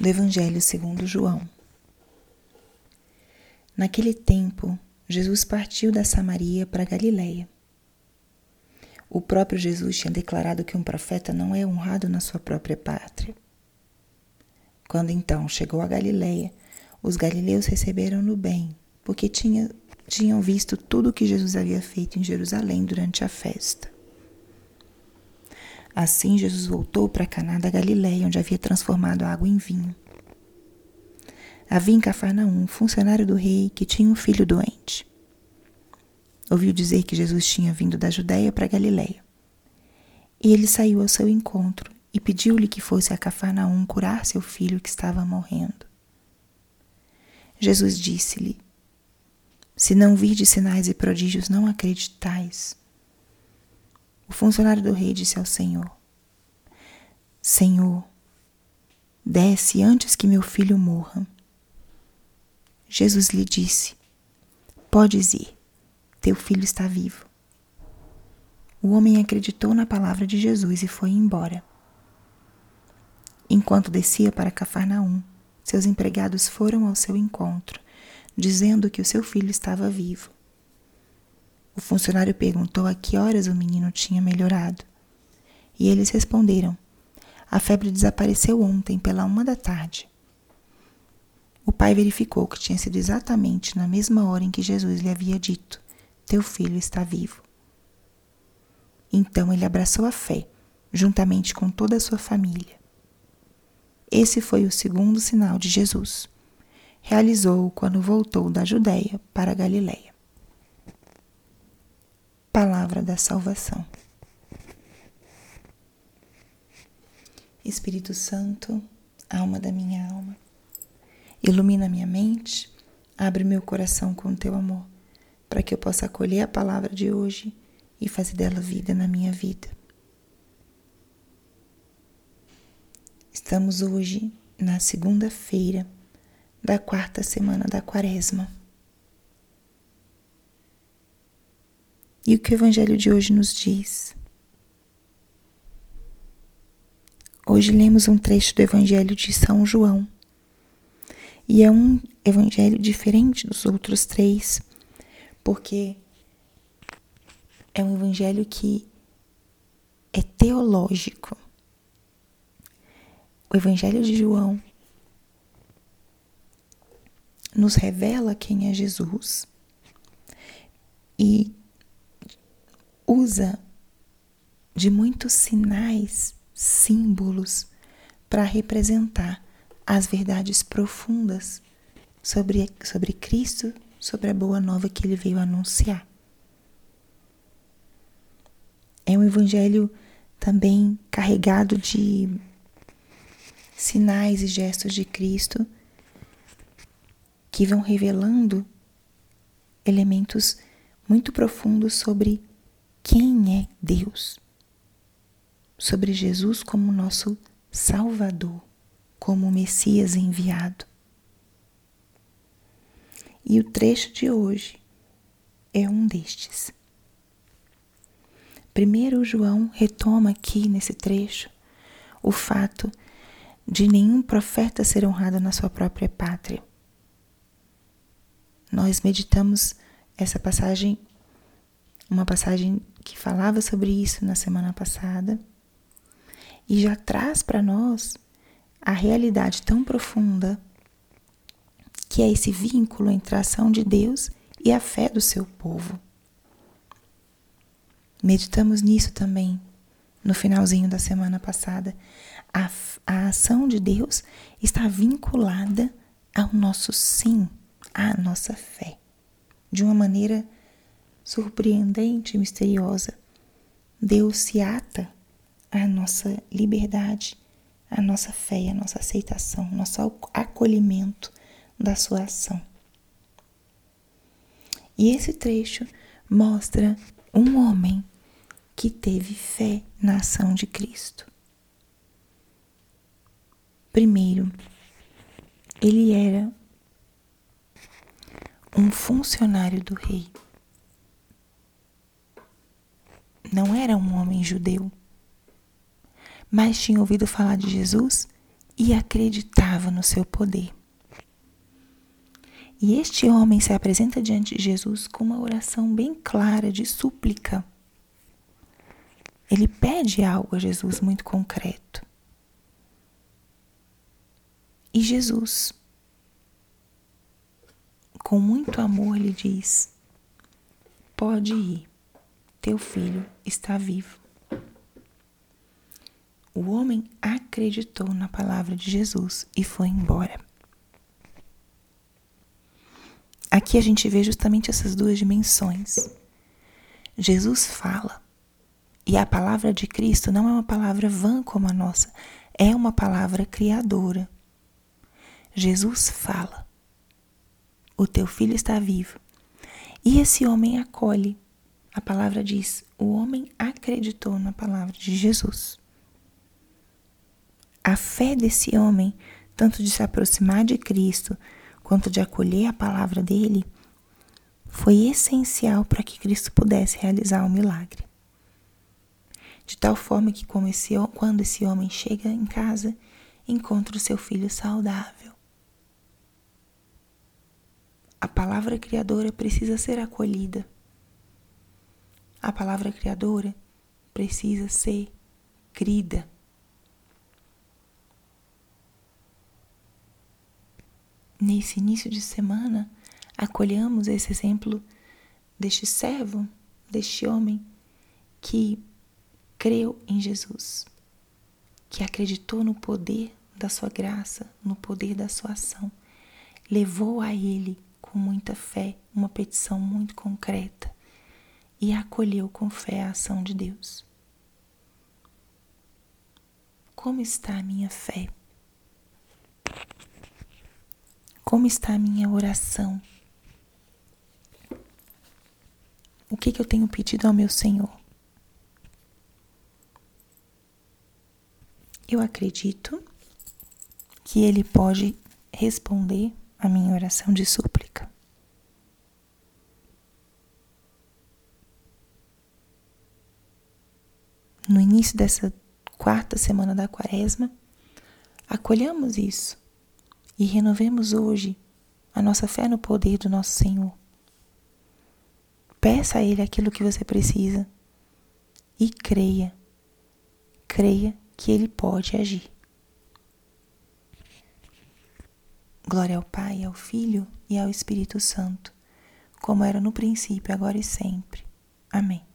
do Evangelho segundo João. Naquele tempo, Jesus partiu da Samaria para Galiléia. O próprio Jesus tinha declarado que um profeta não é honrado na sua própria pátria. Quando então chegou a Galiléia, os galileus receberam-no bem, porque tinha, tinham visto tudo o que Jesus havia feito em Jerusalém durante a festa. Assim Jesus voltou para Caná da Galiléia, onde havia transformado a água em vinho. Havia em Cafarnaum um funcionário do rei que tinha um filho doente. Ouviu dizer que Jesus tinha vindo da Judéia para Galiléia. E ele saiu ao seu encontro e pediu-lhe que fosse a Cafarnaum curar seu filho que estava morrendo. Jesus disse-lhe: Se não virdes sinais e prodígios, não acreditais. O funcionário do rei disse ao Senhor: Senhor, desce antes que meu filho morra. Jesus lhe disse: Podes ir, teu filho está vivo. O homem acreditou na palavra de Jesus e foi embora. Enquanto descia para Cafarnaum, seus empregados foram ao seu encontro, dizendo que o seu filho estava vivo. O funcionário perguntou a que horas o menino tinha melhorado. E eles responderam: A febre desapareceu ontem pela uma da tarde. O pai verificou que tinha sido exatamente na mesma hora em que Jesus lhe havia dito: Teu filho está vivo. Então ele abraçou a fé, juntamente com toda a sua família. Esse foi o segundo sinal de Jesus. Realizou-o quando voltou da Judéia para a Galiléia palavra da salvação. Espírito Santo, alma da minha alma, ilumina minha mente, abre meu coração com teu amor, para que eu possa acolher a palavra de hoje e fazer dela vida na minha vida. Estamos hoje na segunda-feira da quarta semana da Quaresma. E o que o Evangelho de hoje nos diz? Hoje lemos um trecho do Evangelho de São João. E é um evangelho diferente dos outros três, porque é um evangelho que é teológico. O evangelho de João nos revela quem é Jesus e usa de muitos sinais, símbolos, para representar as verdades profundas sobre, sobre Cristo, sobre a boa nova que ele veio anunciar. É um evangelho também carregado de sinais e gestos de Cristo que vão revelando elementos muito profundos sobre quem é Deus, sobre Jesus como nosso Salvador, como Messias enviado. E o trecho de hoje é um destes. Primeiro, João retoma aqui nesse trecho o fato de nenhum profeta ser honrado na sua própria pátria. Nós meditamos essa passagem, uma passagem que falava sobre isso na semana passada e já traz para nós a realidade tão profunda que é esse vínculo entre a ação de Deus e a fé do seu povo. Meditamos nisso também no finalzinho da semana passada. A, a ação de Deus está vinculada ao nosso sim, à nossa fé, de uma maneira surpreendente e misteriosa, Deus se ata à nossa liberdade, à nossa fé, à nossa aceitação, nosso acolhimento da sua ação. E esse trecho mostra um homem que teve fé na ação de Cristo. Primeiro, ele era um funcionário do rei não era um homem judeu, mas tinha ouvido falar de Jesus e acreditava no seu poder. E este homem se apresenta diante de Jesus com uma oração bem clara de súplica. Ele pede algo a Jesus muito concreto. E Jesus, com muito amor, lhe diz: Pode ir, teu filho está vivo. O homem acreditou na palavra de Jesus e foi embora. Aqui a gente vê justamente essas duas dimensões. Jesus fala, e a palavra de Cristo não é uma palavra vã como a nossa, é uma palavra criadora. Jesus fala: O teu filho está vivo. E esse homem acolhe. A palavra diz: O homem acreditou na palavra de Jesus. A fé desse homem, tanto de se aproximar de Cristo, quanto de acolher a palavra dele, foi essencial para que Cristo pudesse realizar o milagre. De tal forma que, esse, quando esse homem chega em casa, encontra o seu filho saudável. A palavra criadora precisa ser acolhida. A palavra criadora precisa ser crida. nesse início de semana, acolhamos esse exemplo deste servo, deste homem que creu em Jesus, que acreditou no poder da sua graça, no poder da sua ação, levou a ele com muita fé uma petição muito concreta e acolheu com fé a ação de Deus. Como está a minha fé? Como está a minha oração? O que, que eu tenho pedido ao meu Senhor? Eu acredito que Ele pode responder a minha oração de súplica. No início dessa quarta semana da quaresma, acolhamos isso e renovemos hoje a nossa fé no poder do nosso Senhor. Peça a Ele aquilo que você precisa e creia, creia que Ele pode agir. Glória ao Pai, ao Filho e ao Espírito Santo, como era no princípio, agora e sempre. Amém.